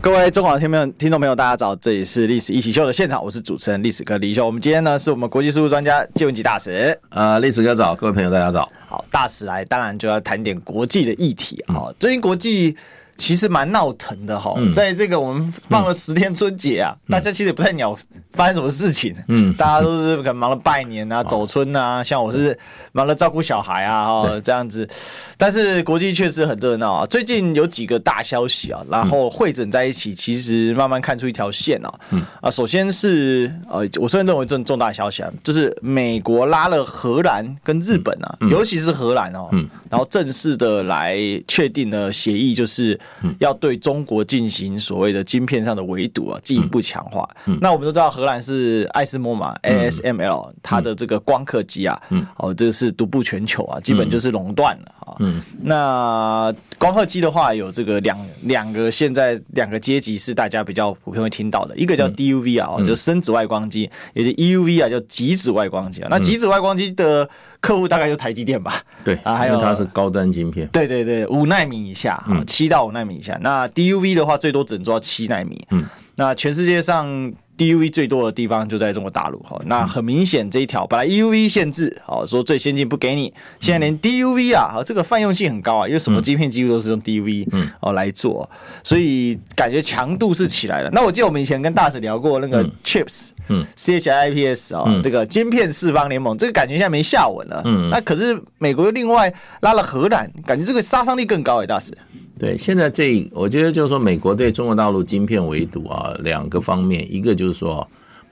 各位中广的听众听众朋友，大家早！这里是《历史一起秀》的现场，我是主持人历史哥李义修。我们今天呢，是我们国际事务专家谢文吉大使。呃，历史哥早，各位朋友大家早。好，大使来，当然就要谈点国际的议题啊。嗯、最近国际。其实蛮闹腾的哈，在这个我们放了十天春节啊，大家其实也不太鸟发生什么事情，嗯，大家都是可能忙了拜年啊、走春啊，像我是忙了照顾小孩啊，哦，这样子。但是国际确实很热闹啊，最近有几个大消息啊，然后汇整在一起，其实慢慢看出一条线啊，啊，首先是呃，我虽然认为这种重大消息啊，就是美国拉了荷兰跟日本啊，尤其是荷兰哦，然后正式的来确定了协议，就是。要对中国进行所谓的晶片上的围堵啊，进一步强化。那我们都知道，荷兰是爱斯摩嘛，ASML，它的这个光刻机啊，哦，这个是独步全球啊，基本就是垄断了啊。那光刻机的话，有这个两两个，现在两个阶级是大家比较普遍会听到的，一个叫 DUV 啊，就是深紫外光机，也就 EUV 啊，叫极紫外光机啊。那极紫外光机的客户大概就台积电吧？对啊，还有它是高端晶片，对对对，五纳米以下啊，七到五纳米以下。那 DUV 的话，最多只能做到七纳米。嗯，那全世界上。DUV 最多的地方就在中国大陆哈，那很明显这一条本来 EUV 限制，好说最先进不给你，现在连 DUV 啊，好这个泛用性很高啊，因为什么晶片几乎都是用 DUV 哦来做，所以感觉强度是起来了。那我记得我们以前跟大使聊过那个 Chips，嗯，CHIPS 啊，这个晶片四方联盟，这个感觉现在没下文了。嗯，那可是美国又另外拉了荷兰，感觉这个杀伤力更高哎，大使。对，现在这我觉得就是说，美国对中国大陆晶片围堵啊，两个方面，一个就是说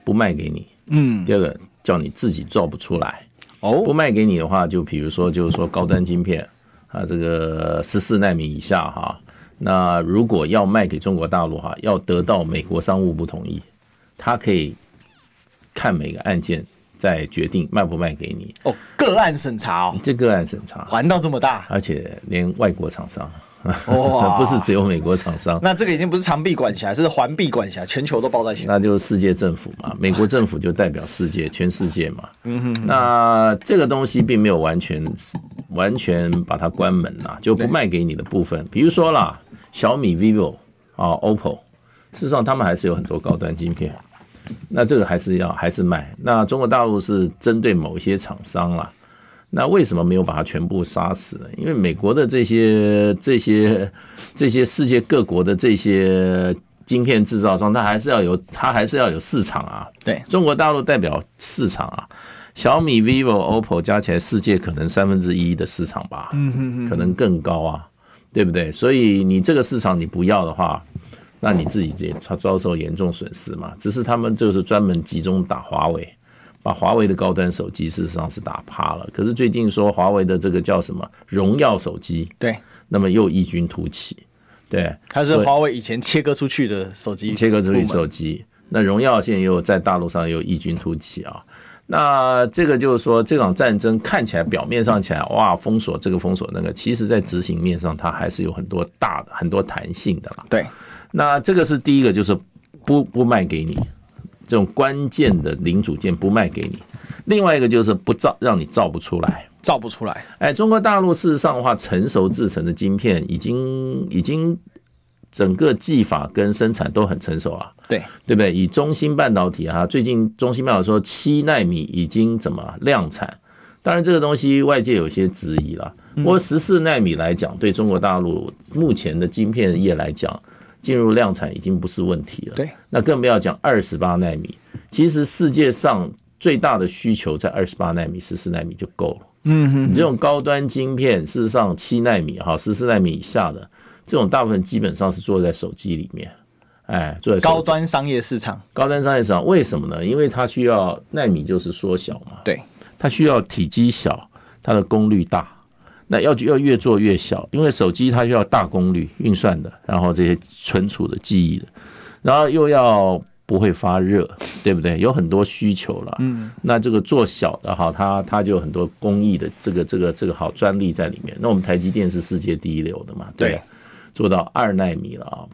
不卖给你，嗯，第二个叫你自己做不出来，哦，不卖给你的话，就比如说就是说高端晶片啊，这个十四纳米以下哈，那如果要卖给中国大陆哈，要得到美国商务部同意，他可以看每个案件再决定卖不卖给你。哦，个案审查哦，这个案审查，玩到这么大，而且连外国厂商。哇，不是只有美国厂商，那这个已经不是长臂管辖，是环臂管辖，全球都包在一起。那就是世界政府嘛，美国政府就代表世界，全世界嘛。嗯哼。那这个东西并没有完全完全把它关门呐，就不卖给你的部分，比如说啦，小米、vivo 啊、OPPO，事实上他们还是有很多高端晶片，那这个还是要还是卖。那中国大陆是针对某一些厂商啦。那为什么没有把它全部杀死呢？因为美国的这些、这些、这些世界各国的这些晶片制造商，它还是要有，它还是要有市场啊。对，中国大陆代表市场啊，小米、vivo、OPPO 加起来，世界可能三分之一的市场吧，嗯哼哼，可能更高啊，对不对？所以你这个市场你不要的话，那你自己也遭受严重损失嘛。只是他们就是专门集中打华为。把华为的高端手机事实上是打趴了，可是最近说华为的这个叫什么荣耀手机，对，那么又异军突起，对，它是华为以前切割出去的手机，切割出去手机，那荣耀现在又在大陆上又异军突起啊，那这个就是说这场战争看起来表面上起来哇封锁这个封锁那个，其实在执行面上它还是有很多大的很多弹性的啦，对，那这个是第一个就是不不卖给你。这种关键的零组件不卖给你，另外一个就是不造，让你造不出来，造不出来。哎，中国大陆事实上的话，成熟制成的晶片已经已经整个技法跟生产都很成熟啊，对对不对？以中芯半导体啊，最近中芯半导体说七纳米已经怎么量产？当然这个东西外界有些质疑了。不过十四纳米来讲，对中国大陆目前的晶片业来讲。进入量产已经不是问题了，对，那更不要讲二十八纳米。其实世界上最大的需求在二十八纳米、十四纳米就够了。嗯哼，你这种高端晶片，事实上七纳米哈、十四纳米以下的这种大部分基本上是做在手机里面，哎，做在高端商业市场。高端商业市场为什么呢？因为它需要纳米就是缩小嘛，对，它需要体积小，它的功率大。那要要越做越小，因为手机它需要大功率运算的，然后这些存储的记忆的，然后又要不会发热，对不对？有很多需求了。嗯，那这个做小的哈，它它就有很多工艺的这个这个这个好专利在里面。那我们台积电是世界第一流的嘛？对，做到二纳米了啊。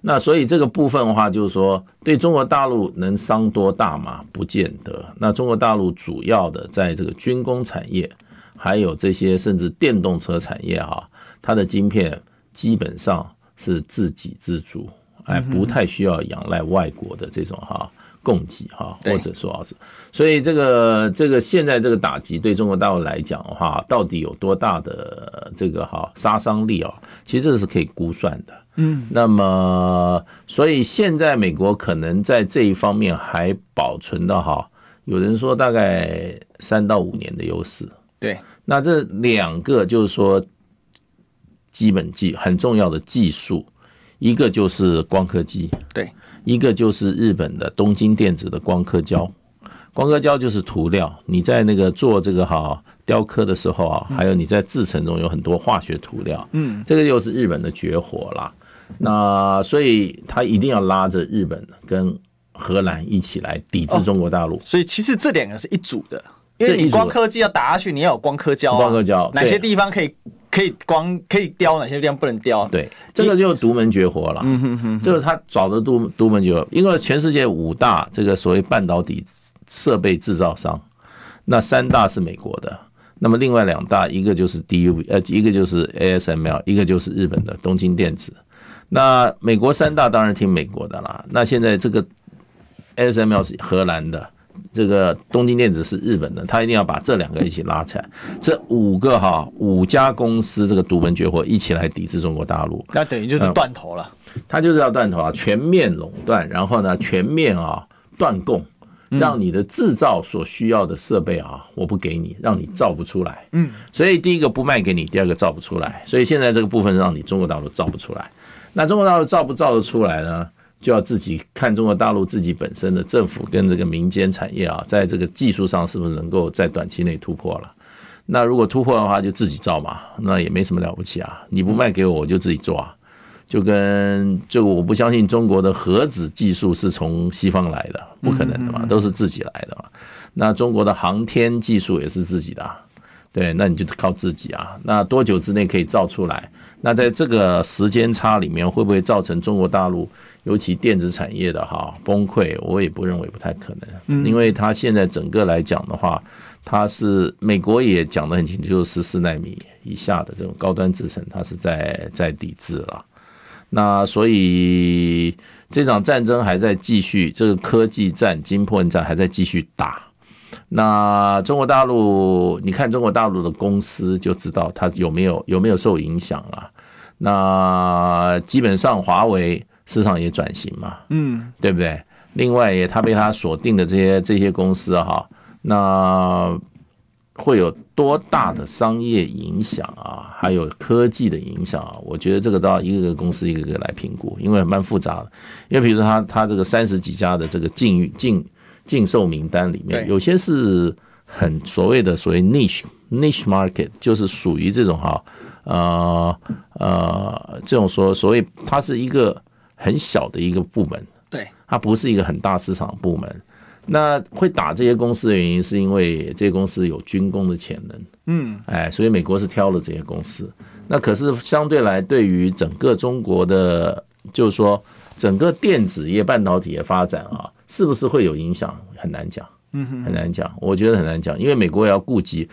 那所以这个部分的话，就是说对中国大陆能伤多大嘛？不见得。那中国大陆主要的在这个军工产业，还有这些甚至电动车产业啊，它的晶片基本上是自给自足。哎，不太需要仰赖外国的这种哈供给哈，或者说是，所以这个这个现在这个打击对中国大陆来讲的话，到底有多大的这个哈杀伤力啊？其实这是可以估算的。嗯，那么所以现在美国可能在这一方面还保存的哈，有人说大概三到五年的优势。对，那这两个就是说基本技很重要的技术。一个就是光刻机，对，一个就是日本的东京电子的光刻胶，光刻胶就是涂料，你在那个做这个哈雕刻的时候啊，还有你在制成中有很多化学涂料，嗯，这个又是日本的绝活啦。那所以他一定要拉着日本跟荷兰一起来抵制中国大陆。所以其实这两个是一组的，因为你光科技要打下去，你要有光刻胶，光刻胶哪些地方可以？可以光可以雕，哪些地方不能雕？对，这个就独门绝活了。嗯哼哼，就是他找的独独门绝活，因为全世界五大这个所谓半导体设备制造商，那三大是美国的，那么另外两大，一个就是 DUV，呃，一个就是 ASML，一个就是日本的东京电子。那美国三大当然听美国的啦。那现在这个 ASML 是荷兰的。这个东京电子是日本的，他一定要把这两个一起拉起来，这五个哈五家公司这个独门绝活一起来抵制中国大陆，那等于就是断头了。他就是要断头啊，全面垄断，然后呢全面啊断供，让你的制造所需要的设备啊我不给你，让你造不出来。嗯，所以第一个不卖给你，第二个造不出来，所以现在这个部分让你中国大陆造不出来，那中国大陆造不造得出来呢？就要自己看中国大陆自己本身的政府跟这个民间产业啊，在这个技术上是不是能够在短期内突破了？那如果突破的话，就自己造嘛，那也没什么了不起啊。你不卖给我，我就自己做啊。就跟就我不相信中国的核子技术是从西方来的，不可能的嘛，都是自己来的嘛。那中国的航天技术也是自己的啊，对，那你就靠自己啊。那多久之内可以造出来？那在这个时间差里面，会不会造成中国大陆？尤其电子产业的哈崩溃，我也不认为不太可能，因为它现在整个来讲的话，它是美国也讲得很清楚，就是十四纳米以下的这种高端制程，它是在在抵制了。那所以这场战争还在继续，这个科技战、金破战还在继续打。那中国大陆，你看中国大陆的公司就知道它有没有有没有受影响了。那基本上华为。市场也转型嘛，嗯，对不对？另外也，他被他锁定的这些这些公司哈，那会有多大的商业影响啊？还有科技的影响啊？我觉得这个都要一个个公司一个个来评估，因为蛮复杂的。因为比如说他他这个三十几家的这个禁禁禁售名单里面，有些是很所谓的所谓 niche niche market，就是属于这种哈呃呃这种说所谓它是一个。很小的一个部门，对，它不是一个很大市场部门。那会打这些公司的原因，是因为这些公司有军工的潜能，嗯，哎，所以美国是挑了这些公司。那可是相对来，对于整个中国的，就是说整个电子业、半导体的发展啊，是不是会有影响？很难讲，嗯哼，很难讲。我觉得很难讲，因为美国也要顾及，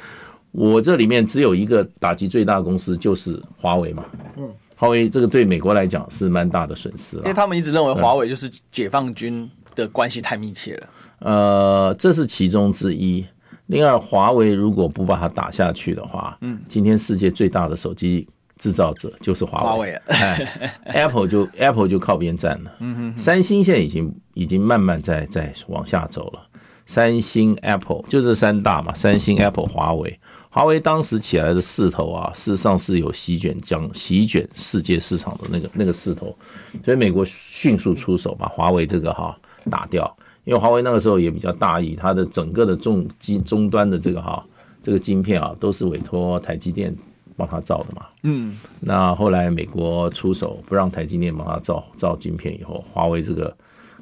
我这里面只有一个打击最大的公司，就是华为嘛，嗯。华为这个对美国来讲是蛮大的损失了，因为他们一直认为华为就是解放军的关系太密切了。呃，这是其中之一。另外，华为如果不把它打下去的话，嗯，今天世界最大的手机制造者就是华为，哎，Apple 就 Apple 就靠边站了。嗯哼，三星现在已经已经慢慢在在往下走了。三星、Apple 就这三大嘛，三星、Apple、华为。华为当时起来的势头啊，事实上是有席卷将席卷世界市场的那个那个势头，所以美国迅速出手把华为这个哈打掉，因为华为那个时候也比较大意，它的整个的重机终端的这个哈这个晶片啊，都是委托台积电帮他造的嘛，嗯，那后来美国出手不让台积电帮他造造晶片以后，华为这个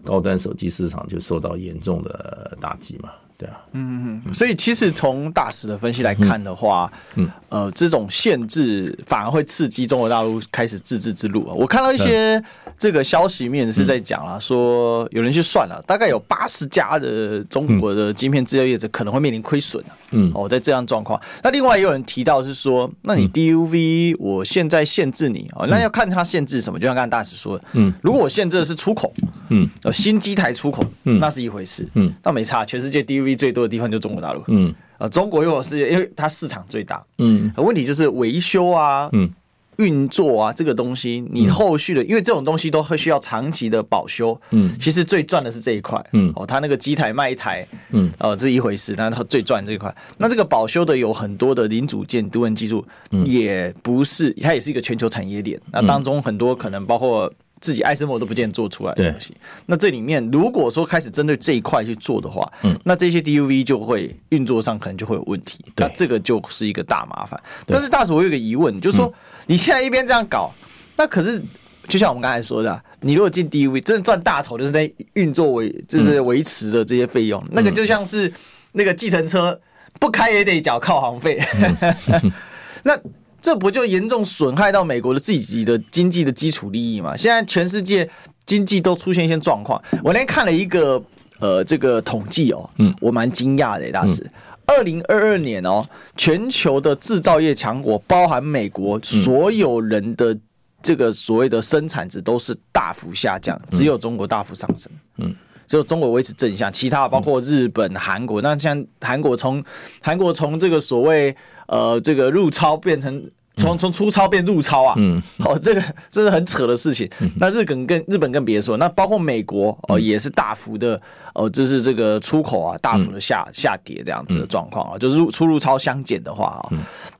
高端手机市场就受到严重的打击嘛。对啊，嗯嗯，所以其实从大使的分析来看的话，嗯，呃，这种限制反而会刺激中国大陆开始自治之路啊。我看到一些这个消息面是在讲啊，说有人去算了，大概有八十家的中国的晶片制造业者可能会面临亏损。嗯，哦，在这样状况，那另外也有人提到是说，那你 DUV 我现在限制你哦，那要看它限制什么，就像刚才大使说的，嗯，如果我限制的是出口，嗯，呃，新机台出口，嗯，那是一回事，嗯，那没差，全世界 DUV。最多的地方就中国大陆，嗯，啊，中国又有世界，因为它市场最大，嗯，问题就是维修啊，嗯，运作啊，这个东西你后续的，因为这种东西都会需要长期的保修，嗯，其实最赚的是这一块，嗯，哦，它那个机台卖一台，嗯，哦，这一回事，那它最赚这一块，那这个保修的有很多的零组件、多元技术，也不是，它也是一个全球产业链，那当中很多可能包括。自己爱斯摩都不见做出来的东西，那这里面如果说开始针对这一块去做的话，嗯，那这些 DUV 就会运作上可能就会有问题，那这个就是一个大麻烦。但是大使，我有一个疑问，就是说你现在一边这样搞，那可是就像我们刚才说的，你如果进 DUV，真的赚大头，就是在运作维，就是维持的这些费用，那个就像是那个计程车不开也得缴靠行费，那。这不就严重损害到美国的自己的经济的基础利益吗？现在全世界经济都出现一些状况。我那天看了一个呃这个统计哦，嗯，我蛮惊讶的，大师。二零二二年哦，全球的制造业强国，包含美国，所有人的这个所谓的生产值都是大幅下降，只有中国大幅上升。嗯，只有中国维持正向，其他包括日本、韩国，那像韩国从韩国从这个所谓。呃，这个入超变成从从出超变入超啊，嗯，哦，这个这是很扯的事情。那日本更日本更别说，那包括美国哦，也是大幅的哦，就是这个出口啊，大幅的下下跌这样子的状况啊，就是入出入超相减的话啊，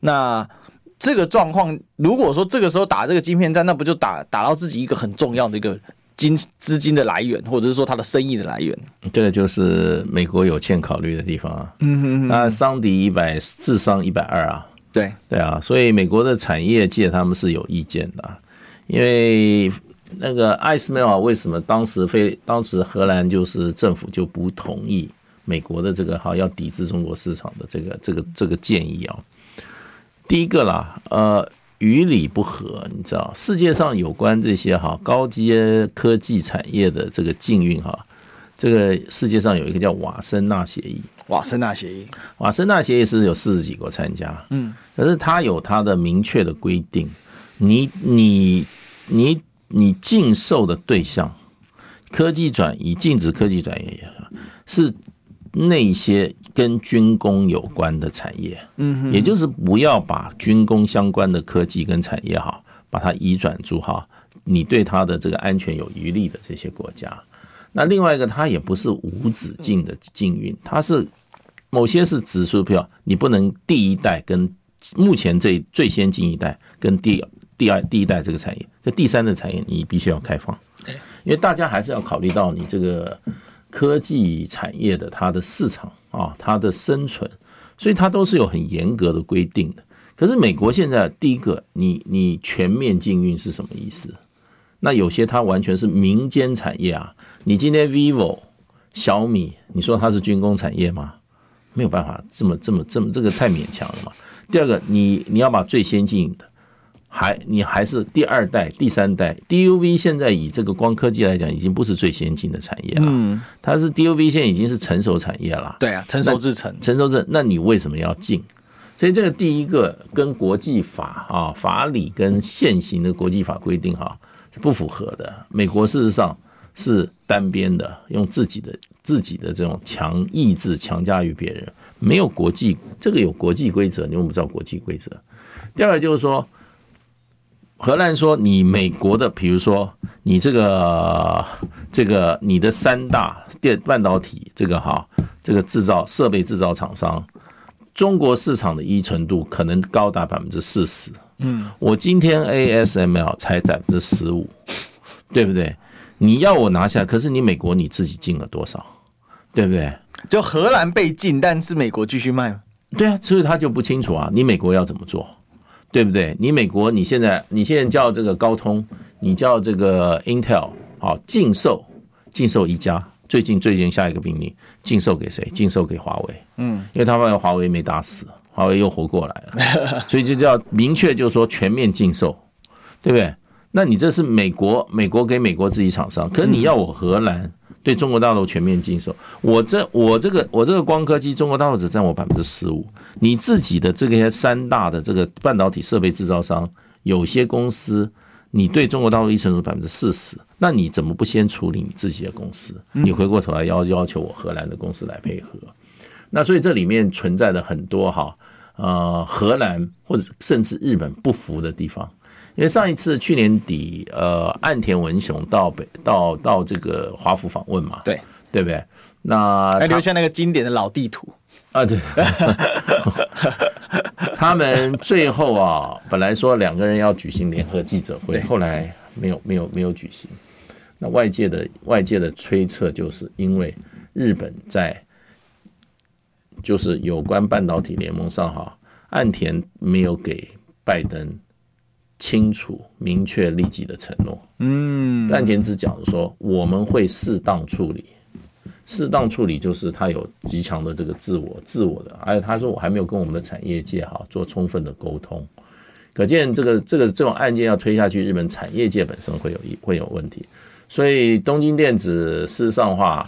那这个状况如果说这个时候打这个晶片战，那不就打打到自己一个很重要的一个金资金的来源，或者是说它的生意的来源？这个就是美国有欠考虑的地方啊。嗯哼，那伤敌一百，智商一百二啊。对对啊，所以美国的产业界他们是有意见的，因为那个艾斯梅尔为什么当时非当时荷兰就是政府就不同意美国的这个哈要抵制中国市场的这个这个这个建议啊？第一个啦，呃。与理不合，你知道，世界上有关这些哈高阶科技产业的这个禁运哈，这个世界上有一个叫瓦森纳协议。瓦森纳协议，瓦森纳协议是有四十几国参加，嗯，可是它有它的明确的规定，你你你你禁售的对象，科技转移禁止科技转移是。那些跟军工有关的产业，嗯，也就是不要把军工相关的科技跟产业哈，把它移转住哈，你对它的这个安全有余力的这些国家。那另外一个，它也不是无止境的禁运，它是某些是指数票，你不能第一代跟目前这最先进一代跟第第二第一代这个产业，这第三的产业你必须要开放，因为大家还是要考虑到你这个。科技产业的它的市场啊，它的生存，所以它都是有很严格的规定的。可是美国现在第一个，你你全面禁运是什么意思？那有些它完全是民间产业啊。你今天 vivo、小米，你说它是军工产业吗？没有办法，这么这么这么这个太勉强了嘛。第二个，你你要把最先进的。还你还是第二代、第三代 DUV，现在以这个光科技来讲，已经不是最先进的产业了。嗯，它是 DUV，现在已经是成熟产业了。对啊，成熟制成，成熟制，那你为什么要禁？所以这个第一个跟国际法啊、法理跟现行的国际法规定哈是不符合的。美国事实上是单边的，用自己的自己的这种强意志强加于别人，没有国际这个有国际规则，你们不知道国际规则。第二个就是说。荷兰说：“你美国的，比如说你这个这个你的三大电半导体这个哈这个制造设备制造厂商，中国市场的依存度可能高达百分之四十。嗯，我今天 ASML 才百分之十五，对不对？你要我拿下，可是你美国你自己进了多少，对不对？就荷兰被禁，但是美国继续卖吗？对啊，所以他就不清楚啊，你美国要怎么做？”对不对？你美国你现在你现在叫这个高通，你叫这个 Intel 好禁售，禁售一家，最近最近下一个命令禁售给谁？禁售给华为。嗯，因为他发现华为没打死，华为又活过来了，所以就叫明确就是说全面禁售，对不对？那你这是美国，美国给美国自己厂商，可是你要我荷兰对中国大陆全面禁售，我这我这个我这个光刻机，中国大陆只占我百分之十五，你自己的这些三大的这个半导体设备制造商，有些公司你对中国大陆依存是百分之四十，那你怎么不先处理你自己的公司？你回过头来要要求我荷兰的公司来配合？那所以这里面存在的很多哈，呃，荷兰或者甚至日本不服的地方。因为上一次去年底，呃，岸田文雄到北到到这个华府访问嘛，对对不对？那还留下那个经典的老地图啊，对。他们最后啊，本来说两个人要举行联合记者会，后来没有没有没有举行。那外界的外界的推测，就是因为日本在就是有关半导体联盟上哈，岸田没有给拜登。清楚、明确、立即的承诺。嗯，岸田只讲说我们会适当处理，适当处理就是他有极强的这个自我、自我的，而且他说我还没有跟我们的产业界哈做充分的沟通，可见这个这个这种案件要推下去，日本产业界本身会有一会有问题。所以东京电子事实上话，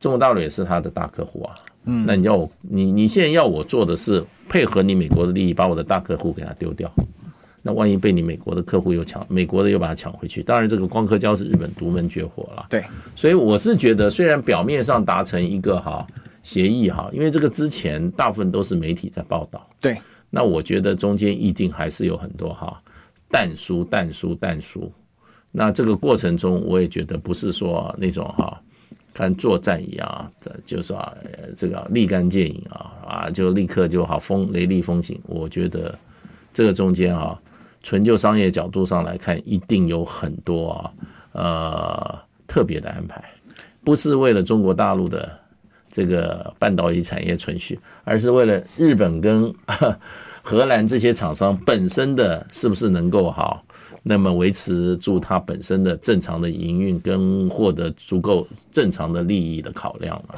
中国大陆也是他的大客户啊。嗯，那你要我你你现在要我做的是配合你美国的利益，把我的大客户给他丢掉。那万一被你美国的客户又抢，美国的又把它抢回去，当然这个光刻胶是日本独门绝活了。对，所以我是觉得，虽然表面上达成一个哈协议哈，因为这个之前大部分都是媒体在报道。对，那我觉得中间一定还是有很多哈但书、但书、但书。那这个过程中，我也觉得不是说那种哈看作战一样啊，就是啊这个立竿见影啊啊，就立刻就好风雷厉风行。我觉得这个中间啊。纯就商业角度上来看，一定有很多啊，呃，特别的安排，不是为了中国大陆的这个半导体产业存续，而是为了日本跟荷兰这些厂商本身的是不是能够好，那么维持住它本身的正常的营运跟获得足够正常的利益的考量嘛。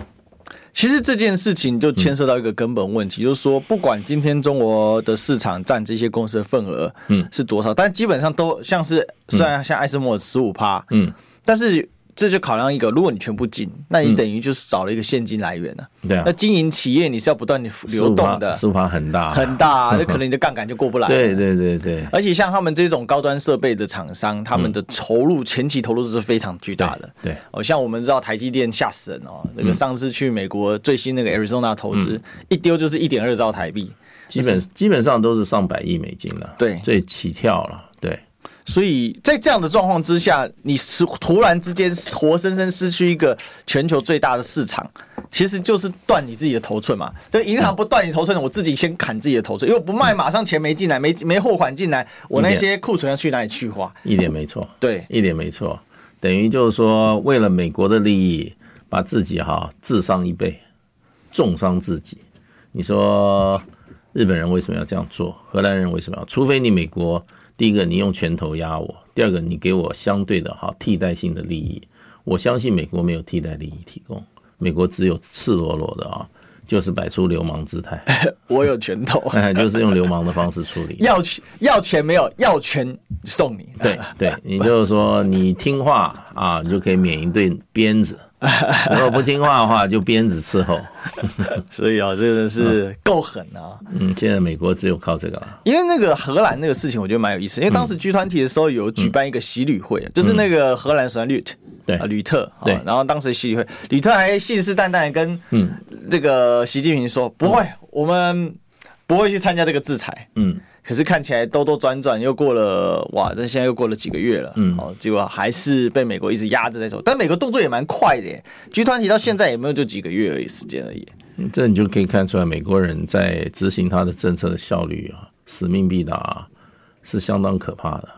其实这件事情就牵涉到一个根本问题，就是说，不管今天中国的市场占这些公司的份额，嗯，是多少，但基本上都像是，虽然像艾斯摩尔十五趴，嗯，但是。这就考量一个，如果你全部进，那你等于就是少了一个现金来源了。对啊，那经营企业你是要不断的流动的，很大很大，那可能你的杠杆就过不来。对对对对。而且像他们这种高端设备的厂商，他们的投入前期投入是非常巨大的。对，哦，像我们知道台积电吓死人哦，那个上次去美国最新那个 Arizona 投资，一丢就是一点二兆台币，基本基本上都是上百亿美金了。对，最起跳了。对。所以在这样的状况之下，你是突然之间活生生失去一个全球最大的市场，其实就是断你自己的头寸嘛。就银行不断你头寸，我自己先砍自己的头寸，因为我不卖，马上钱没进来，没没货款进来，我那些库存要去哪里去花？一点没错，对，一点没错，等于就是说，为了美国的利益，把自己哈智商一倍，重伤自己。你说日本人为什么要这样做？荷兰人为什么要？除非你美国。第一个，你用拳头压我；第二个，你给我相对的哈替代性的利益。我相信美国没有替代利益提供，美国只有赤裸裸的啊，就是摆出流氓姿态。我有拳头，就是用流氓的方式处理。要钱要钱没有，要权送你。对对，你就是说你听话啊，你就可以免一顿鞭子。如果不听话的话，就鞭子伺候。所以啊，真的是够狠啊！嗯，现在美国只有靠这个了。因为那个荷兰那个事情，我觉得蛮有意思。因为当时 G 团体的时候有举办一个洗礼会，就是那个荷兰首相吕特，对啊，吕特，对。然后当时洗礼会，吕特还信誓旦旦跟嗯这个习近平说：“不会，我们不会去参加这个制裁。”嗯。可是看起来兜兜转转又过了哇，这现在又过了几个月了，嗯，哦，结果还是被美国一直压着在走，但美国动作也蛮快的耶，G20 到现在也没有就几个月而已时间而已，这你就可以看出来美国人在执行他的政策的效率啊，使命必达是相当可怕的，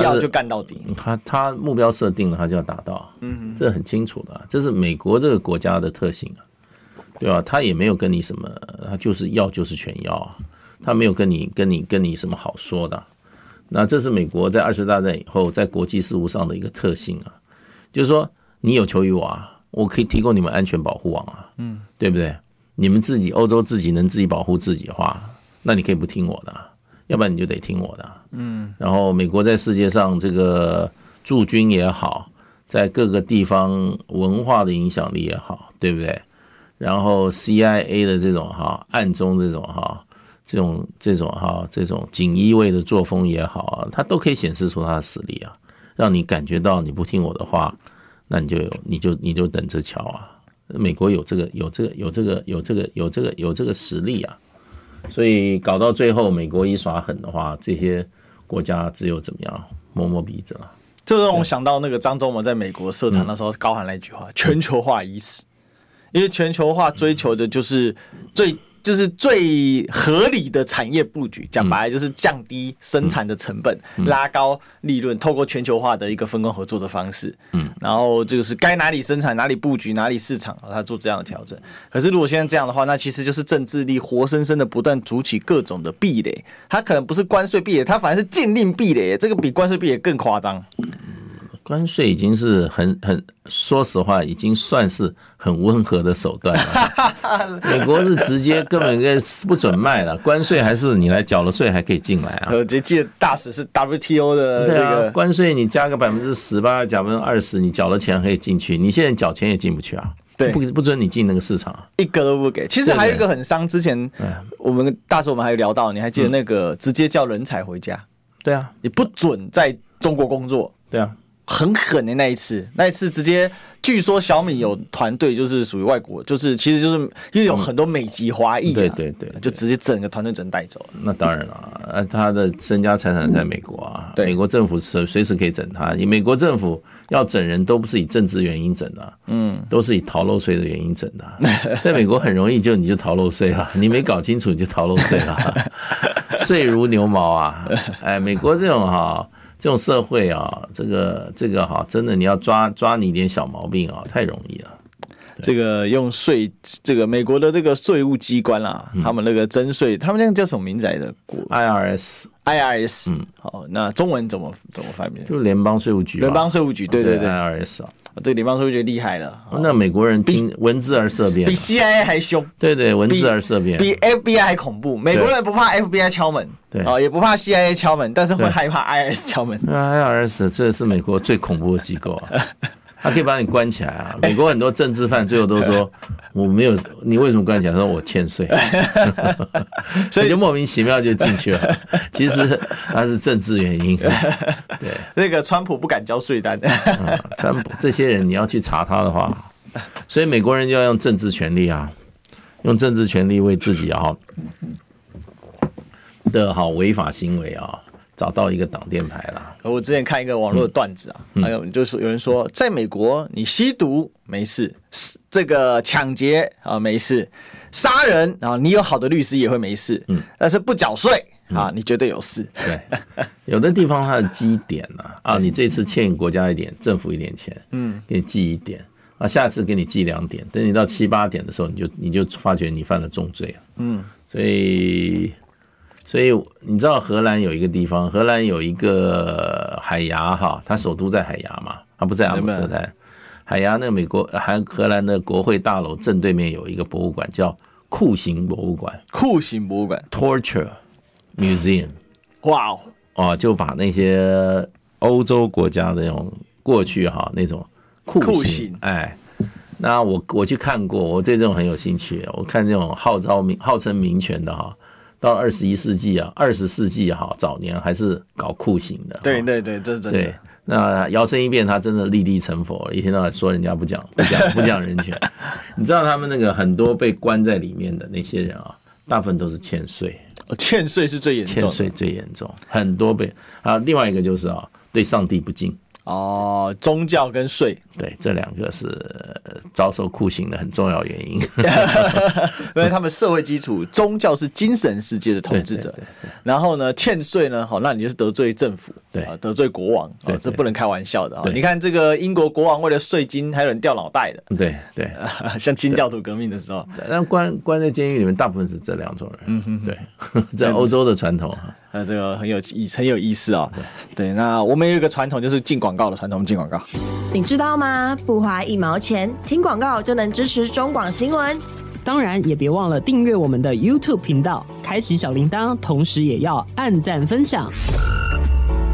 要就干到底，他他目标设定了他就要达到，嗯，这很清楚的，这是美国这个国家的特性啊，对吧？他也没有跟你什么，他就是要就是全要啊。他没有跟你、跟你、跟你什么好说的，那这是美国在二次大战以后在国际事务上的一个特性啊，就是说你有求于我啊，我可以提供你们安全保护网啊，嗯，对不对？你们自己欧洲自己能自己保护自己的话，那你可以不听我的，要不然你就得听我的，嗯。然后美国在世界上这个驻军也好，在各个地方文化的影响力也好，对不对？然后 CIA 的这种哈暗中这种哈这种这种哈这种锦衣卫的作风也好啊，它都可以显示出它的实力啊，让你感觉到你不听我的话，那你就有你就你就等着瞧啊！美国有这个有这个有这个有这个有这个有这个实力啊，所以搞到最后，美国一耍狠的话，这些国家只有怎么样摸摸鼻子了。这让我想到那个张忠谋在美国设厂的时候高喊了一句话：“全球化已死。”因为全球化追求的就是最就是最合理的产业布局，讲白了就是降低生产的成本，拉高利润，透过全球化的一个分工合作的方式，嗯，然后就是该哪里生产哪里布局哪里市场，他做这样的调整。可是如果现在这样的话，那其实就是政治力活生生的不断筑起各种的壁垒，它可能不是关税壁垒，它反而是禁令壁垒，这个比关税壁垒更夸张。关税已经是很很，说实话，已经算是很温和的手段了。美国是直接根本跟不准卖了，关税还是你来缴了税还可以进来啊。我就记得大使是 WTO 的那个、啊、关税，你加个百分之十吧，加百分之二十，你缴了钱可以进去。你现在缴钱也进不去啊，对，不不准你进那个市场，一个都不给。其实还有一个很伤，之前我们大使我们还有聊到，你还记得那个直接叫人才回家？对啊，你不准在中国工作。对啊。很狠的那一次，那一次直接，据说小米有团队就是属于外国，就是其实就是因为有很多美籍华裔，对对对，就直接整个团队整带走了。那当然了，呃他的身家财产在美国啊，美国政府随随时可以整他。你美国政府要整人都不是以政治原因整的，嗯，都是以逃漏税的原因整的。在美国很容易就你就逃漏税了，你没搞清楚你就逃漏税了，税如牛毛啊！哎，美国这种哈。这种社会啊，这个这个哈，真的你要抓抓你一点小毛病啊，太容易了。这个用税，这个美国的这个税务机关啦，他们那个征税，他们那个叫什么名字来着？IRS，IRS。嗯，好，那中文怎么怎么翻译？就联邦税务局。联邦税务局，对对对，IRS 啊。这联邦税务局厉害了。那美国人听闻之而色变，比 CIA 还凶。对对，文字而色变，比 FBI 还恐怖。美国人不怕 FBI 敲门，对啊，也不怕 CIA 敲门，但是会害怕 IRS 敲门。IRS 这是美国最恐怖的机构啊。他可以把你关起来啊！美国很多政治犯最后都说 我没有，你为什么关起来？他说我欠税，所以就莫名其妙就进去了。其实他是政治原因。对，那个川普不敢交税单。川普这些人你要去查他的话，所以美国人就要用政治权利啊，用政治权利为自己啊的好违法行为啊。找到一个挡箭牌了。我之前看一个网络的段子啊，还有就是有人说，在美国你吸毒没事，这个抢劫啊没事，杀人啊你有好的律师也会没事，嗯，但是不缴税啊你绝对有事。对，有的地方它的积点呢啊，你这次欠国家一点，政府一点钱，嗯，给你记一点啊，下次给你记两点，等你到七八点的时候，你就你就发觉你犯了重罪了，嗯，所以。所以你知道荷兰有一个地方，荷兰有一个海牙哈，它首都在海牙嘛，它不在阿姆斯特丹。海牙那个美国还荷兰的国会大楼正对面有一个博物馆，叫酷刑博物馆。酷刑博物馆 （Torture Museum）。哇哦，哦，就把那些欧洲国家的那种过去哈那种酷刑，哎，那我我去看过，我对这种很有兴趣。我看这种号召名号称民权的哈。到二十一世纪啊，二十世纪也好，早年还是搞酷刑的。对对对，这是真的。对，那摇身一变，他真的立地成佛了，一天到晚说人家不讲不讲不讲人权。你知道他们那个很多被关在里面的那些人啊，大部分都是欠税。欠税是最严重，欠税最严重，很多被啊。另外一个就是啊，对上帝不敬。哦，宗教跟税，对，这两个是遭受酷刑的很重要原因，因为他们社会基础，宗教是精神世界的统治者，然后呢，欠税呢，好，那你就是得罪政府，对，得罪国王，啊，这不能开玩笑的啊！你看这个英国国王为了税金，还有人掉脑袋的，对对，像清教徒革命的时候，但关关在监狱里面，大部分是这两种人，嗯哼，对，在欧洲的传统 呃，这个很有意很有意思啊、哦。对，对，那我们有一个传统，就是进广告的传统，进广告。你知道吗？不花一毛钱，听广告就能支持中广新闻。当然，也别忘了订阅我们的 YouTube 频道，开启小铃铛，同时也要按赞分享，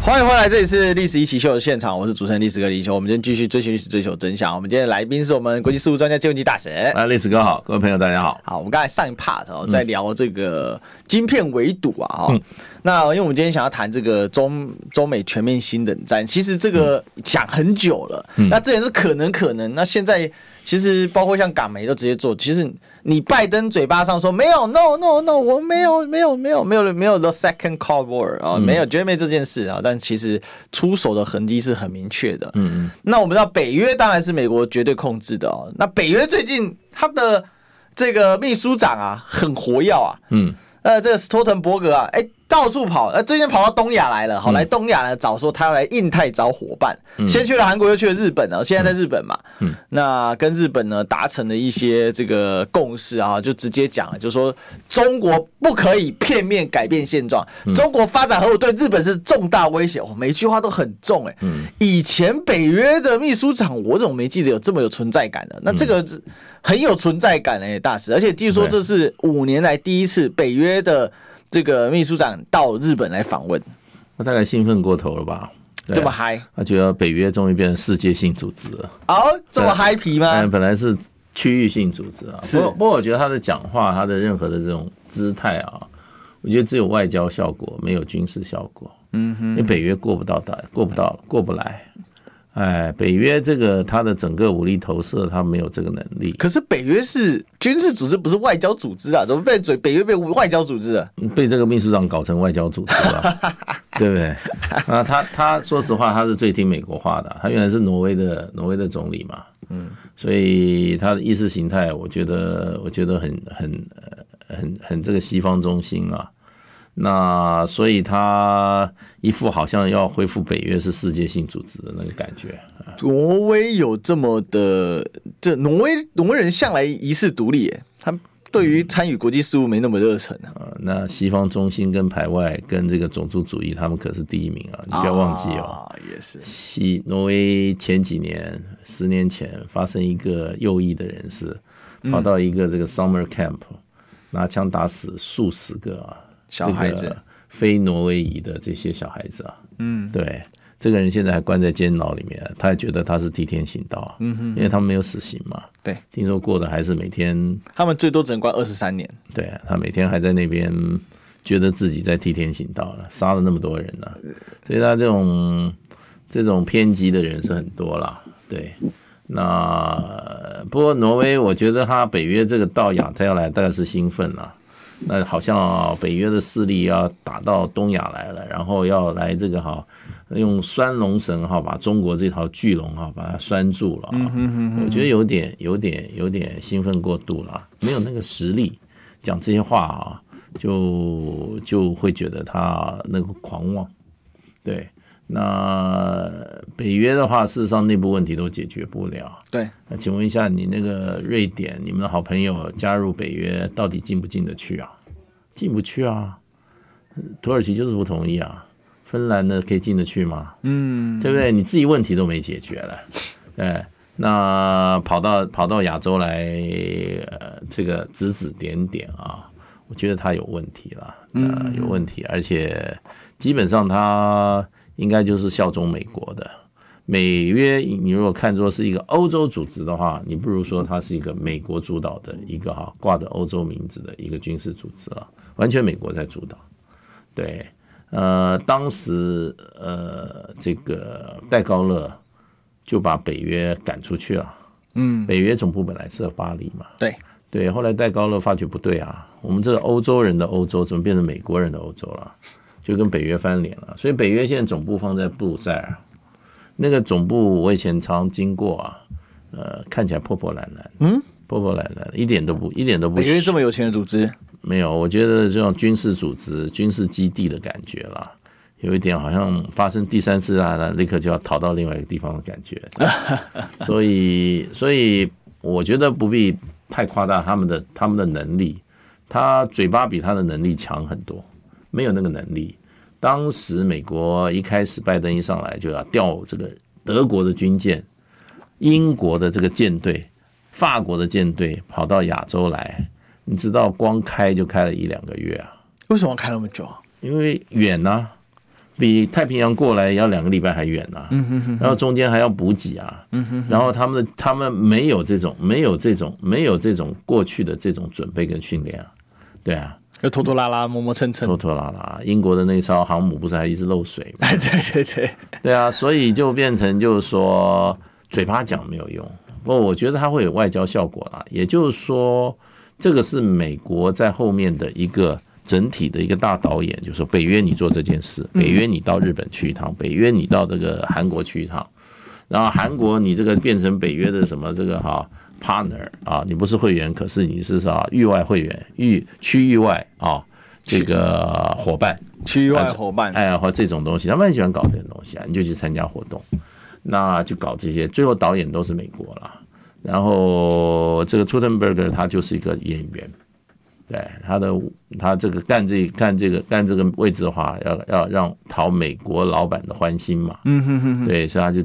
欢迎回来，这里是历史一起秀的现场，我是主持人历史哥李易修。我们今天继续追寻历史，追求真相。我们今天的来宾是我们国际事务专家金文基大神。啊，历史哥好，各位朋友大家好。好，我们刚才上一 part 哦，在聊这个晶片围堵啊，哈、嗯。那因为我们今天想要谈这个中中美全面新冷战，其实这个讲很久了，嗯、那这也是可能可能。那现在。其实包括像港媒都直接做。其实你拜登嘴巴上说没有，no no no，我没有没有没有没有没有 the second Cold War 啊，没有绝对没这件事啊。但其实出手的痕迹是很明确的。嗯嗯。那我们知道北约当然是美国绝对控制的哦。那北约最近他的这个秘书长啊很活跃啊。嗯。呃，这个斯托滕伯格啊，哎。到处跑，呃，最近跑到东亚来了，好，来东亚呢找说他要来印太找伙伴，嗯、先去了韩国，又去了日本了，现在在日本嘛，嗯，那跟日本呢达成了一些这个共识啊，就直接讲了，就说中国不可以片面改变现状，嗯、中国发展核武对日本是重大威胁，哦，每一句话都很重哎，嗯，以前北约的秘书长我怎么没记得有这么有存在感的？那这个很有存在感哎，大使，而且据说这是五年来第一次北约的。这个秘书长到日本来访问，他大概兴奋过头了吧？这么嗨，他觉得北约终于变成世界性组织了。哦，这么嗨皮吗？本来是区域性组织啊。是，不过不过我觉得他的讲话，他的任何的这种姿态啊，我觉得只有外交效果，没有军事效果。嗯哼，因为北约过不到的，过不到，过不来。哎，北约这个它的整个武力投射，它没有这个能力。可是北约是军事组织，不是外交组织啊？怎么被嘴北约被外交组织了？被这个秘书长搞成外交组织了，对不对？啊，他他说实话，他是最听美国话的。他原来是挪威的挪威的总理嘛，嗯，所以他的意识形态，我觉得我觉得很很很很这个西方中心啊。那所以他一副好像要恢复北约是世界性组织的那个感觉。挪威有这么的，这挪威挪威人向来一世独立，哎，他对于参与国际事务没那么热忱啊。那西方中心跟排外跟这个种族主义，他们可是第一名啊！你不要忘记哦。啊，也是。西挪威前几年，十年前发生一个右翼的人士跑到一个这个 summer camp，拿枪打死数十个啊。小孩子，非挪威裔的这些小孩子啊，嗯，对，这个人现在还关在监牢里面，他还觉得他是替天行道，嗯哼，因为他们没有死刑嘛，对，听说过的还是每天，他们最多只能关二十三年，对，他每天还在那边觉得自己在替天行道了，杀了那么多人呢，所以他这种这种偏激的人是很多啦，对，那不过挪威，我觉得他北约这个到亚太要来，大概是兴奋了。那好像北约的势力要打到东亚来了，然后要来这个哈，用拴龙绳哈，把中国这套巨龙哈把它拴住了。我觉得有点有点有点兴奋过度了，没有那个实力讲这些话啊，就就会觉得他那个狂妄，对。那北约的话，事实上内部问题都解决不了。对，那请问一下，你那个瑞典，你们的好朋友加入北约，到底进不进得去啊？进不去啊！土耳其就是不同意啊。芬兰呢，可以进得去吗？嗯，对不对？你自己问题都没解决了，哎，那跑到跑到亚洲来，呃，这个指指点点啊，我觉得他有问题了，呃，有问题，而且基本上他。应该就是效忠美国的美约。你如果看作是一个欧洲组织的话，你不如说它是一个美国主导的一个哈挂着欧洲名字的一个军事组织啊，完全美国在主导。对，呃，当时呃这个戴高乐就把北约赶出去了。嗯，北约总部本来是在巴黎嘛。对对，后来戴高乐发觉不对啊，我们这个欧洲人的欧洲怎么变成美国人的欧洲了？就跟北约翻脸了，所以北约现在总部放在布鲁塞尔，那个总部我以前常经过啊，呃，看起来破破烂烂，嗯，破破烂烂，一点都不一点都不。北约这么有钱的组织，没有，我觉得这种军事组织、军事基地的感觉啦，有一点好像发生第三次大战，立刻就要逃到另外一个地方的感觉。所以，所以我觉得不必太夸大他们的他们的能力，他嘴巴比他的能力强很多，没有那个能力。当时美国一开始拜登一上来就要调这个德国的军舰、英国的这个舰队。法国的舰队跑到亚洲来，你知道光开就开了一两个月啊？为什么开那么久啊？因为远呐、啊，比太平洋过来要两个礼拜还远呐、啊。嗯哼哼。然后中间还要补给啊。嗯哼。然后他们的他们没有这种没有这种没有这种过去的这种准备跟训练啊。对啊。要拖拖拉拉磨磨蹭蹭。拖拖拉拉，英国的那艘航母不是还一直漏水吗？对对对。对啊，所以就变成就是说嘴巴讲没有用。不，我觉得它会有外交效果啦。也就是说，这个是美国在后面的一个整体的一个大导演，就是说北约你做这件事，北约你到日本去一趟，北约你到这个韩国去一趟，然后韩国你这个变成北约的什么这个哈 partner 啊，你不是会员，可是你是啥域外会员，域区域外啊这个伙伴，区域外伙伴，哎，或这种东西，他们很喜欢搞这种东西啊，你就去参加活动。那就搞这些，最后导演都是美国了。然后这个 Stoltenberg 他就是一个演员，对他的他这个干这干这个干这个位置的话，要要让讨美国老板的欢心嘛。嗯哼哼。对，所以他就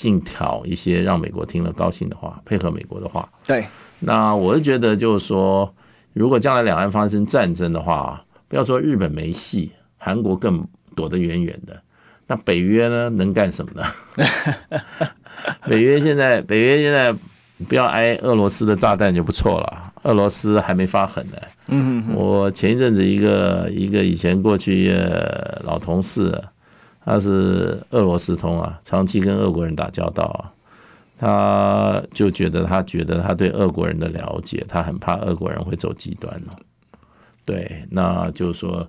尽挑一些让美国听了高兴的话，配合美国的话。对。那我是觉得就是说，如果将来两岸发生战争的话，不要说日本没戏，韩国更躲得远远的。那北约呢，能干什么呢？北约现在，北约现在不要挨俄罗斯的炸弹就不错了。俄罗斯还没发狠呢。嗯哼，我前一阵子一个一个以前过去老同事，他是俄罗斯通啊，长期跟俄国人打交道啊，他就觉得他觉得他对俄国人的了解，他很怕俄国人会走极端。对，那就是说，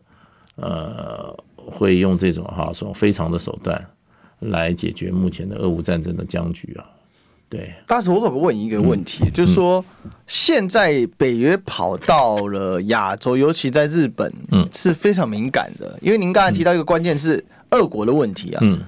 呃。会用这种哈说非常的手段来解决目前的俄乌战争的僵局啊，对。大使，我可不可以问一个问题，嗯、就是说，现在北约跑到了亚洲，尤其在日本，嗯，是非常敏感的，因为您刚才提到一个关键是俄国的问题啊，嗯。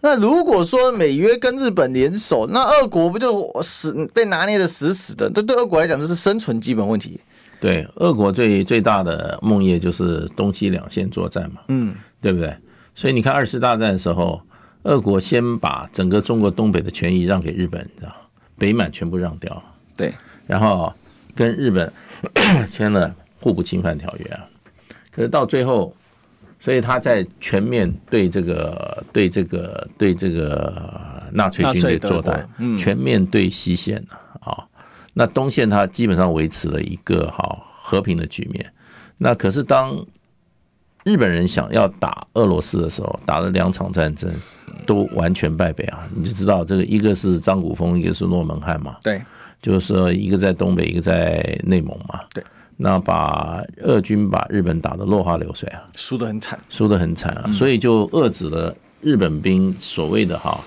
那如果说美约跟日本联手，那俄国不就死被拿捏的死死的？这对俄国来讲，这是生存基本问题。对，俄国最最大的梦魇就是东西两线作战嘛，嗯。对不对？所以你看二次大战的时候，俄国先把整个中国东北的权益让给日本，知道北满全部让掉。对，然后跟日本 签了互不侵犯条约啊。可是到最后，所以他在全面对这个、对这个、对这个纳粹军队作战，嗯，全面对西线啊。那东线他基本上维持了一个好和平的局面。那可是当日本人想要打俄罗斯的时候，打了两场战争，都完全败北啊！你就知道这个，一个是张古峰，一个是诺门汉嘛。对，就是说一个在东北，一个在内蒙嘛。对，那把俄军把日本打得落花流水啊，输得很惨，输得很惨啊！所以就遏制了日本兵所谓的哈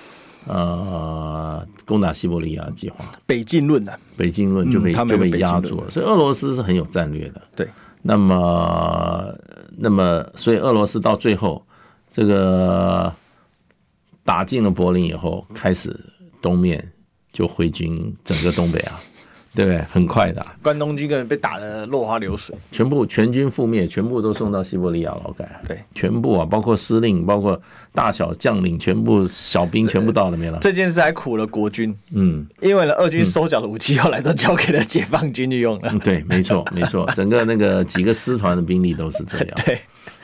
呃攻打西伯利亚计划，北进论的北进论就被就被压住了。所以俄罗斯是很有战略的。对。那么，那么，所以俄罗斯到最后，这个打进了柏林以后，开始东面就挥军整个东北啊。对不对？很快的，关东军根本被打得落花流水，全部全军覆灭，全部都送到西伯利亚劳改。对，全部啊，包括司令，包括大小将领，全部小兵全部到了没了。这件事还苦了国军，嗯，因为呢，俄军收缴的武器后来都交给了解放军去用了。嗯、对，没错，没错，整个那个几个师团的兵力都是这样。对，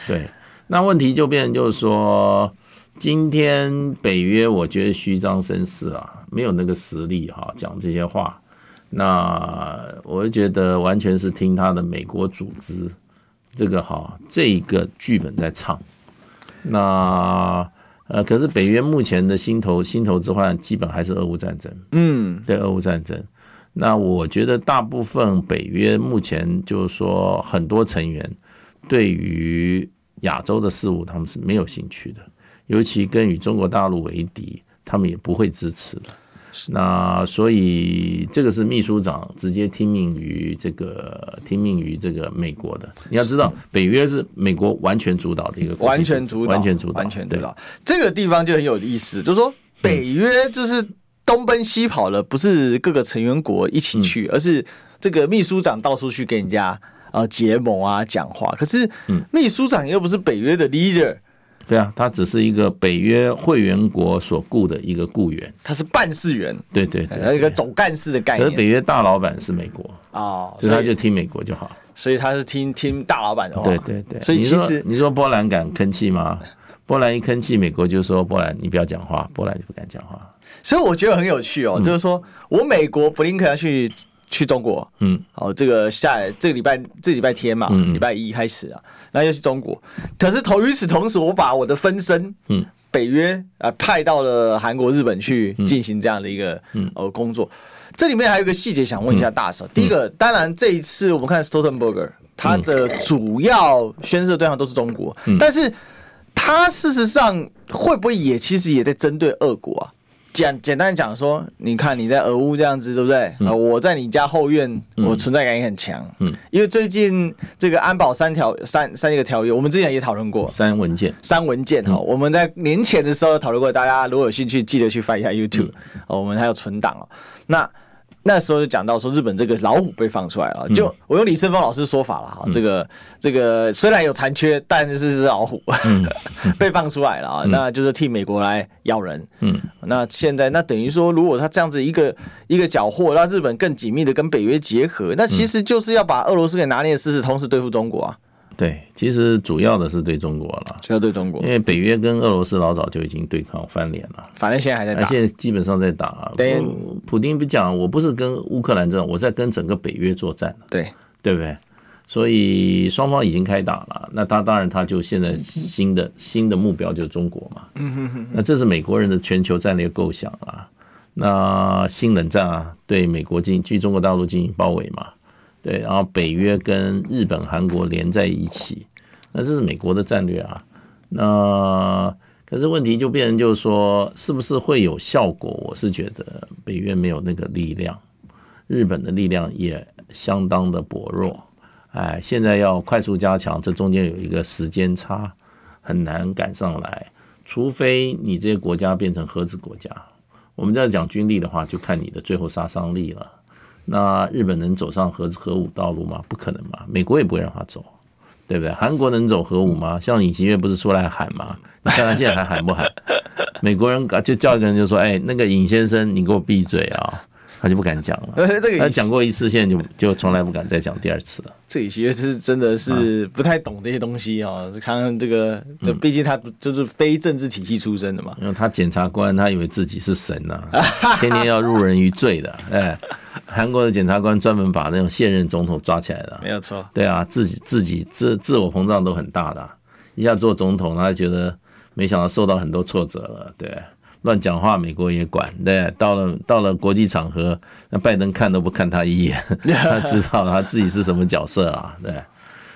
对，那问题就变成就是说，今天北约我觉得虚张声势啊，没有那个实力哈、啊，讲这些话。那我就觉得完全是听他的美国组织这个哈这个剧本在唱。那呃，可是北约目前的心头心头之患基本还是俄乌战争。嗯，对，俄乌战争。那我觉得大部分北约目前就是说很多成员对于亚洲的事物他们是没有兴趣的，尤其跟与中国大陆为敌，他们也不会支持的。那所以这个是秘书长直接听命于这个听命于这个美国的。你要知道，北约是美国完全主导的一个完全主导，完全主导，完全主导。这个地方就很有意思，就是说北约就是东奔西跑了，不是各个成员国一起去，而是这个秘书长到处去跟人家呃结盟啊讲话。可是，秘书长又不是北约的 leader。对啊，他只是一个北约会员国所雇的一个雇员，他是办事员。对对对，一个总干事的概念。可是北约大老板是美国哦，所以他就听美国就好。所以他是听听大老板的话。对对对。所以其实你说波兰敢吭气吗？波兰一吭气，美国就说波兰你不要讲话，波兰就不敢讲话。所以我觉得很有趣哦，就是说我美国布林肯要去去中国，嗯，好，这个下这个礼拜这礼拜天嘛，礼拜一开始啊。然后又去中国，可是同与此同时，我把我的分身，嗯，北约啊派到了韩国、日本去进行这样的一个呃工作。这里面还有一个细节想问一下大婶。第一个，当然这一次我们看 Stoltenberg，他的主要宣誓对象都是中国，但是他事实上会不会也其实也在针对俄国啊？简简单讲说，你看你在俄乌这样子，对不对？啊，我在你家后院，我存在感也很强。嗯，因为最近这个安保三条三三一个条约，我们之前也讨论过。三文件，三文件哈，我们在年前的时候讨论过，大家如果有兴趣，记得去翻一下 YouTube，哦我们还有存档哦。那。那时候就讲到说，日本这个老虎被放出来了。就我用李胜峰老师说法了哈，这个这个虽然有残缺，但是是老虎 被放出来了啊，那就是替美国来咬人。嗯，那现在那等于说，如果他这样子一个一个缴获，让日本更紧密的跟北约结合，那其实就是要把俄罗斯给拿捏死死，同时对付中国啊。对，其实主要的是对中国了，主要对中国，因为北约跟俄罗斯老早就已经对抗翻脸了，反正现在还在打，现在基本上在打。对，普京不讲，我不是跟乌克兰战，我在跟整个北约作战，对，对不对？所以双方已经开打了，那他当然他就现在新的新的目标就是中国嘛，嗯哼哼，那这是美国人的全球战略构想啊，那新冷战啊，对美国进去中国大陆进行包围嘛。对，然后北约跟日本、韩国连在一起，那这是美国的战略啊。那可是问题就变成就是说，是不是会有效果？我是觉得北约没有那个力量，日本的力量也相当的薄弱。哎，现在要快速加强，这中间有一个时间差，很难赶上来。除非你这些国家变成核子国家，我们在讲军力的话，就看你的最后杀伤力了。那日本能走上核核武道路吗？不可能嘛，美国也不会让他走，对不对？韩国能走核武吗？像尹锡悦不是出来喊吗？你看他现在还喊不喊？美国人就叫一个人就说：“哎，那个尹先生，你给我闭嘴啊！”他就不敢讲了。他讲过一次，现在就就从来不敢再讲第二次了。这尹锡悦是真的是不太懂这些东西啊，看看这个，就毕竟他就是非政治体系出身的嘛。因为他检察官，他以为自己是神呐，天天要入人于罪的，哎。韩国的检察官专门把那种现任总统抓起来的，没有错。对啊，自己自己自自我膨胀都很大的，一下做总统，他觉得没想到受到很多挫折了，对，乱讲话，美国也管，对，到了到了国际场合，那拜登看都不看他一眼，他知道他自己是什么角色啊，对，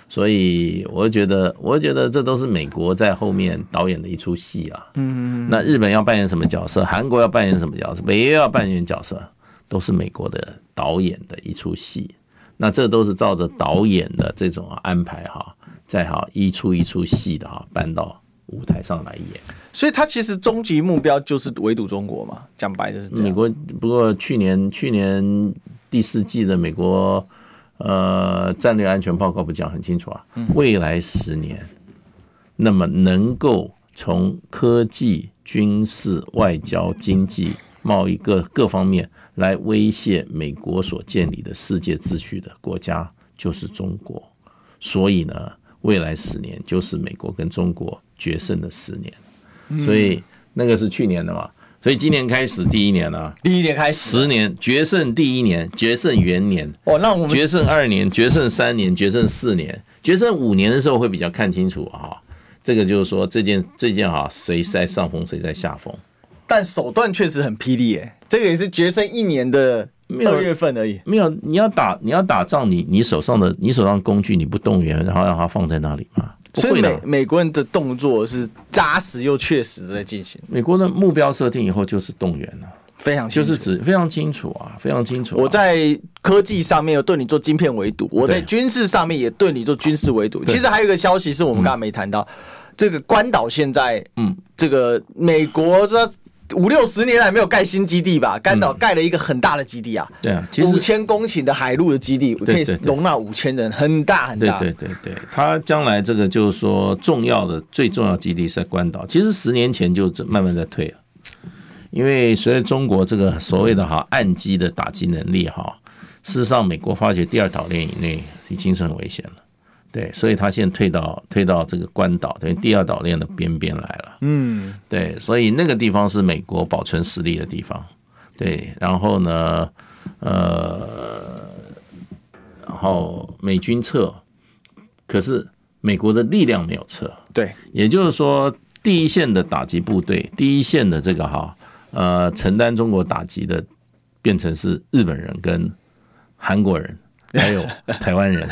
所以我觉得，我觉得这都是美国在后面导演的一出戏啊。嗯，那日本要扮演什么角色？韩国要扮演什么角色？北约要扮演角色？都是美国的导演的一出戏，那这都是照着导演的这种安排哈，再好一出一出戏的哈搬到舞台上来演。所以，他其实终极目标就是围堵中国嘛，讲白就是这样。美国不过去年去年第四季的美国呃战略安全报告不讲很清楚啊，未来十年，那么能够从科技、军事、外交、经济、贸易各各方面。来威胁美国所建立的世界秩序的国家就是中国，所以呢，未来十年就是美国跟中国决胜的十年，所以那个是去年的嘛，所以今年开始第一年啊，第一年开始十年决胜第一年决胜元年。哦，那我们决胜二年决胜三年决胜四年。决胜五年的时候会比较看清楚啊，这个就是说这件这件啊谁在上风谁在下风。但手段确实很霹雳，哎，这个也是决胜一年的二月份而已。没有，你要打，你要打仗，你你手上的你手上工具你不动员，然后让它放在那里吗？所以美美国人的动作是扎实又确实的在进行。美国的目标设定以后就是动员了，非常清楚，就是指非常清楚啊，非常清楚、啊。我在科技上面有对你做晶片围堵，我在军事上面也对你做军事围堵。其实还有一个消息是我们刚才没谈到，嗯、这个关岛现在，嗯，这个美国说。五六十年来没有盖新基地吧？干岛盖了一个很大的基地啊，对啊，五千公顷的海陆的基地，可以容纳五千人，很大很大。对对对对，他将来这个就是说重要的最重要基地是在关岛。其实十年前就慢慢在退了，因为随着中国这个所谓的哈岸基的打击能力哈，事实上美国发觉第二岛链以内已经是很危险了。对，所以他现在退到退到这个关岛，等于第二岛链的边边来了。嗯，对，所以那个地方是美国保存实力的地方。对，然后呢，呃，然后美军撤，可是美国的力量没有撤。对，也就是说，第一线的打击部队，第一线的这个哈，呃，承担中国打击的，变成是日本人跟韩国人。还有台湾人，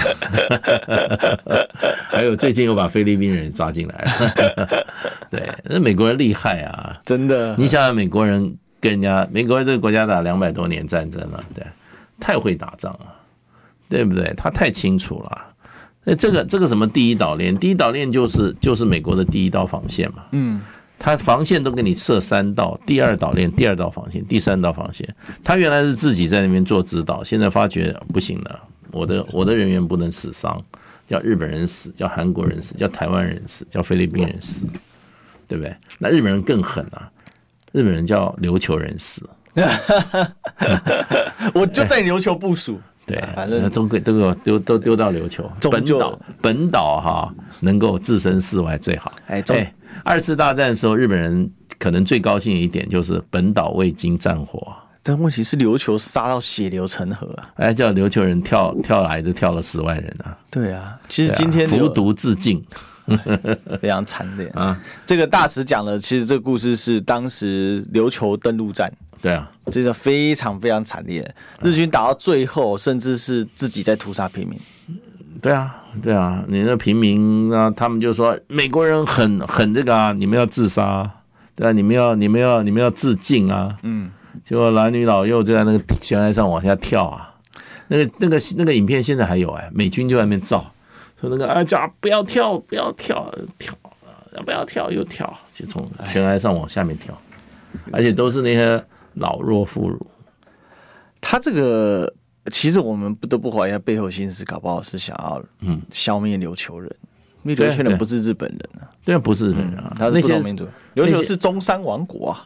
还有最近又把菲律宾人抓进来了。对，那美国人厉害啊，真的。你想想，美国人跟人家美国这个国家打两百多年战争了，对，太会打仗了，对不对？他太清楚了。那这个这个什么第一岛链，第一岛链就是就是美国的第一道防线嘛。嗯，他防线都给你设三道，第二岛链，第二道防线，第三道防线。他原来是自己在那边做指导，现在发觉不行了。我的我的人员不能死伤，叫日本人死，叫韩国人死，叫台湾人死，叫菲律宾人死，对不对？那日本人更狠啊！日本人叫琉球人死，我就在琉球部署，对，反正都给都给我丢都丢到琉球 本岛本岛哈，能够置身事外最好。哎，二次大战的时候，日本人可能最高兴的一点就是本岛未经战火。但问题是琉球杀到血流成河啊！哎，叫琉球人跳跳崖都跳了十万人啊！对啊，其实今天服毒自尽，非常惨烈啊！这个大使讲的，其实这个故事是当时琉球登陆战。对啊，这个非常非常惨烈，日军打到最后，甚至是自己在屠杀平民。对啊，对啊，你那平民啊，他们就说美国人很很这个啊，你们要自杀，对啊，你们要你们要你们要自尽啊，嗯。结果男女老幼就在那个悬崖上往下跳啊，那个那个那个影片现在还有哎，美军就在那边照，说那个啊叫不要跳不要跳跳啊不要跳又跳，就从悬崖上往下面跳，而且都是那些老弱妇孺。他这个其实我们不得不怀疑他背后心思，搞不好是想要嗯。消灭琉球人，因为琉球人不是日本人啊，对啊不是日本人啊，他是不同民族，琉球是中山王国啊。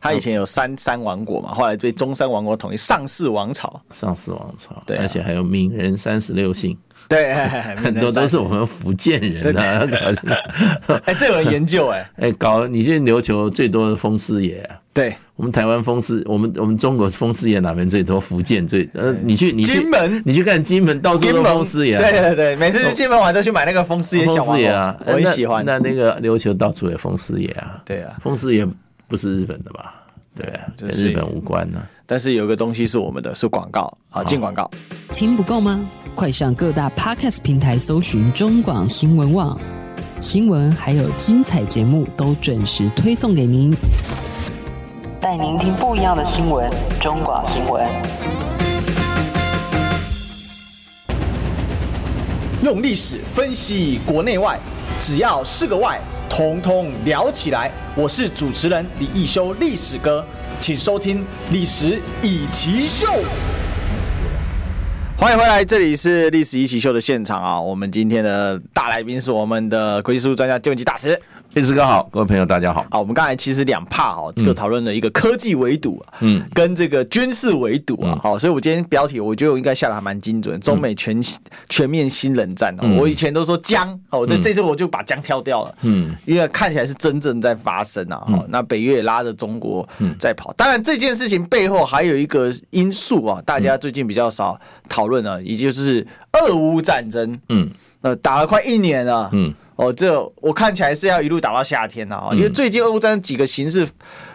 他以前有三三王国嘛，后来被中山王国统一，上世王朝，上世王朝，对，而且还有闽人三十六姓，对，很多都是我们福建人的。哎，这有人研究哎，哎，搞你现在琉球最多的风师爷，对，我们台湾风师，我们我们中国风师爷哪边最多？福建最，呃，你去你金门，你去看金门，到处都风师爷，对对对，每次去金门玩都去买那个风师爷小王啊，我很喜欢。那那个琉球到处有风师爷啊，对啊，风师爷不是日本的吧？对啊，跟日本无关呢。但是有个东西是我们的，是广告。好，进广告。听不够吗？快上各大 Podcast 平台搜寻中广新闻网新闻，还有精彩节目都准时推送给您，带您听不一样的新闻。中广新闻，用历史分析国内外，只要是个“外”。通通聊起来！我是主持人李奕修，历史哥，请收听《历史以奇秀》。欢迎回来，这里是《历史一起秀》的现场啊！我们今天的大来宾是我们的国际事务专家救济大使。历史哥好，各位朋友大家好。好，我们刚才其实两 part 哈，就讨论了一个科技围堵啊，嗯，跟这个军事围堵啊，好，所以我今天标题我觉得我应该下的还蛮精准，中美全全面新冷战。我以前都说僵，好，这这次我就把僵挑掉了，嗯，因为看起来是真正在发生啊，好，那北约也拉着中国在跑，当然这件事情背后还有一个因素啊，大家最近比较少讨论啊，也就是俄乌战争，嗯，呃，打了快一年了，嗯。哦，这我看起来是要一路打到夏天的啊，因为最近俄乌战几个形势，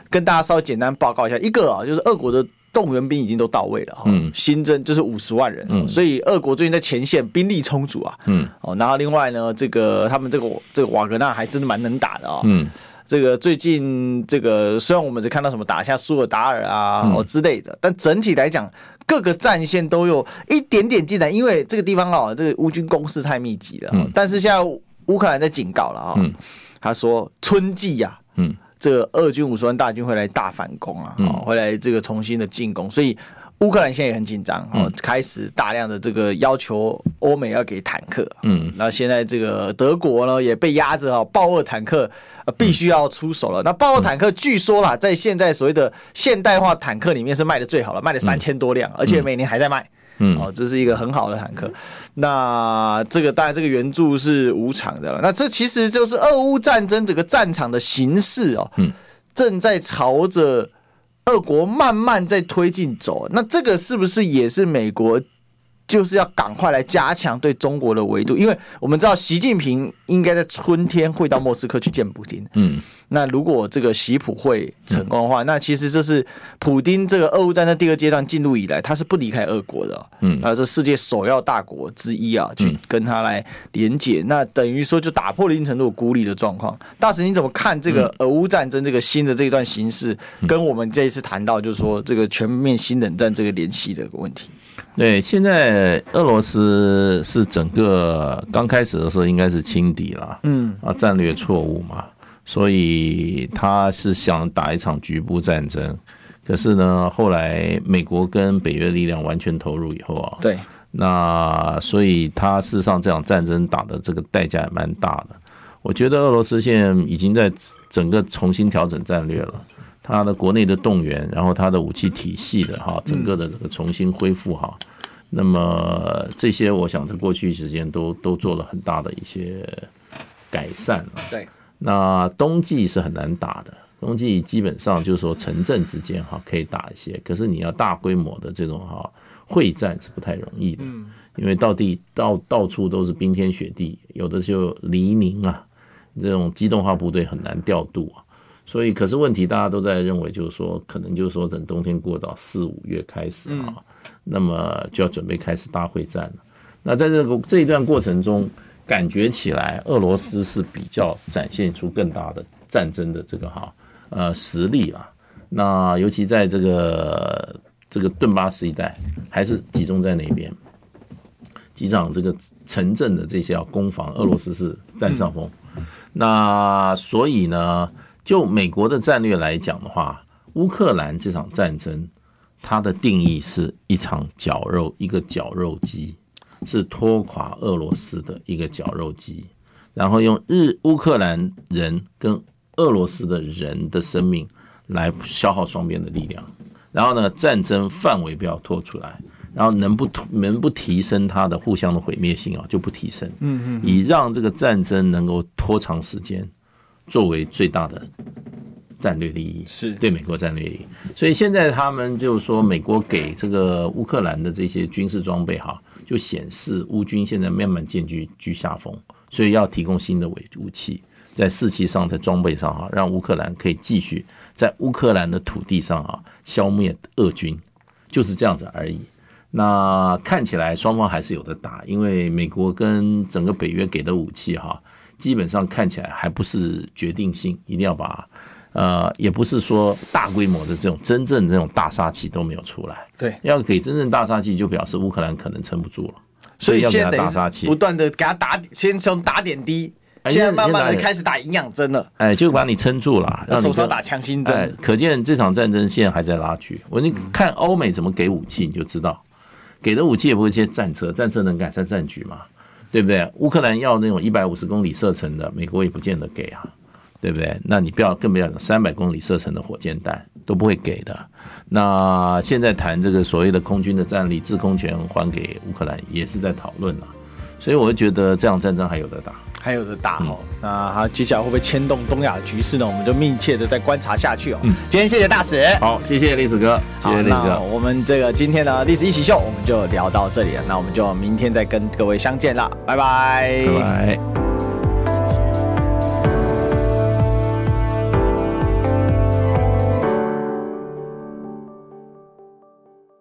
跟大家稍微简单报告一下。一个啊，就是俄国的动员兵已经都到位了嗯，新增就是五十万人，所以俄国最近在前线兵力充足啊。嗯，哦，然后另外呢，这个他们这个这个瓦格纳还真的蛮能打的啊。嗯，这个最近这个虽然我们只看到什么打下苏尔达尔啊、嗯、哦之类的，但整体来讲，各个战线都有一点点进展，因为这个地方哦，这个乌军攻势太密集了。嗯、但是现在乌克兰在警告了啊、哦，嗯、他说春季呀、啊，嗯，这个俄军五十万大军会来大反攻啊，会来这个重新的进攻，所以。乌克兰现在也很紧张，哦，开始大量的这个要求欧美要给坦克，嗯，那现在这个德国呢也被压着啊，豹二坦克必须要出手了。那豹二坦克据说啦，在现在所谓的现代化坦克里面是卖的最好了，卖了三千多辆，而且每年还在卖，嗯，哦，这是一个很好的坦克。那这个当然这个援助是无偿的了。那这其实就是俄乌战争这个战场的形势哦，嗯，正在朝着。俄国慢慢在推进走，那这个是不是也是美国？就是要赶快来加强对中国的围堵，因为我们知道习近平应该在春天会到莫斯科去见普京。嗯，那如果这个习普会成功的话，那其实这是普京这个俄乌战争第二阶段进入以来，他是不离开俄国的。嗯，啊，这世界首要大国之一啊，去跟他来连接，那等于说就打破了一定程度孤立的状况。大使你怎么看这个俄乌战争这个新的这一段形势，跟我们这一次谈到就是说这个全面新冷战这个联系的问题？对，现在俄罗斯是整个刚开始的时候应该是轻敌了，嗯啊，战略错误嘛，所以他是想打一场局部战争，可是呢，后来美国跟北约力量完全投入以后啊，对，那所以他事实上这场战争打的这个代价也蛮大的，我觉得俄罗斯现在已经在整个重新调整战略了。他的国内的动员，然后他的武器体系的哈，整个的这个重新恢复哈，那么这些我想在过去时间都都做了很大的一些改善了。对，那冬季是很难打的，冬季基本上就是说城镇之间哈可以打一些，可是你要大规模的这种哈会战是不太容易的，因为到地到到处都是冰天雪地，有的就黎明啊，这种机动化部队很难调度啊。所以，可是问题大家都在认为，就是说，可能就是说，等冬天过到四五月开始啊，那么就要准备开始大会战了。那在这个这一段过程中，感觉起来，俄罗斯是比较展现出更大的战争的这个哈呃实力啊。那尤其在这个这个顿巴斯一带，还是集中在那边，几场这个城镇的这些要攻防，俄罗斯是占上风。那所以呢？就美国的战略来讲的话，乌克兰这场战争，它的定义是一场绞肉，一个绞肉机，是拖垮俄罗斯的一个绞肉机，然后用日乌克兰人跟俄罗斯的人的生命来消耗双边的力量，然后呢，战争范围不要拖出来，然后能不能不提升它的互相的毁灭性啊，就不提升，嗯嗯，以让这个战争能够拖长时间。作为最大的战略利益，是对美国战略利益，所以现在他们就是说，美国给这个乌克兰的这些军事装备哈，就显示乌军现在慢慢渐居居下风，所以要提供新的武武器，在士气上，在装备上哈，让乌克兰可以继续在乌克兰的土地上啊消灭俄军，就是这样子而已。那看起来双方还是有的打，因为美国跟整个北约给的武器哈。基本上看起来还不是决定性，一定要把，呃，也不是说大规模的这种真正的这种大杀器都没有出来。对，要给真正大杀器，就表示乌克兰可能撑不住了。所以要给他大杀器，不断的给他打，先从打点滴，现在慢慢的开始打营养针了。哎，就把你撑住了，让手上打强心针。可见这场战争现在还在拉锯。我你看欧美怎么给武器，你就知道，给的武器也不会些战车，战车能改善战局吗？对不对？乌克兰要那种一百五十公里射程的，美国也不见得给啊，对不对？那你不要更不要讲三百公里射程的火箭弹都不会给的。那现在谈这个所谓的空军的战力，制空权还给乌克兰，也是在讨论了。所以我就觉得这场战争还有的打。还有的大哦，嗯、那他接下来会不会牵动东亚的局势呢？我们就密切的再观察下去哦。嗯，今天谢谢大使，好，谢谢历史哥，谢谢历史哥。我们这个今天的历史一起秀，我们就聊到这里了。那我们就明天再跟各位相见了，拜拜，拜拜。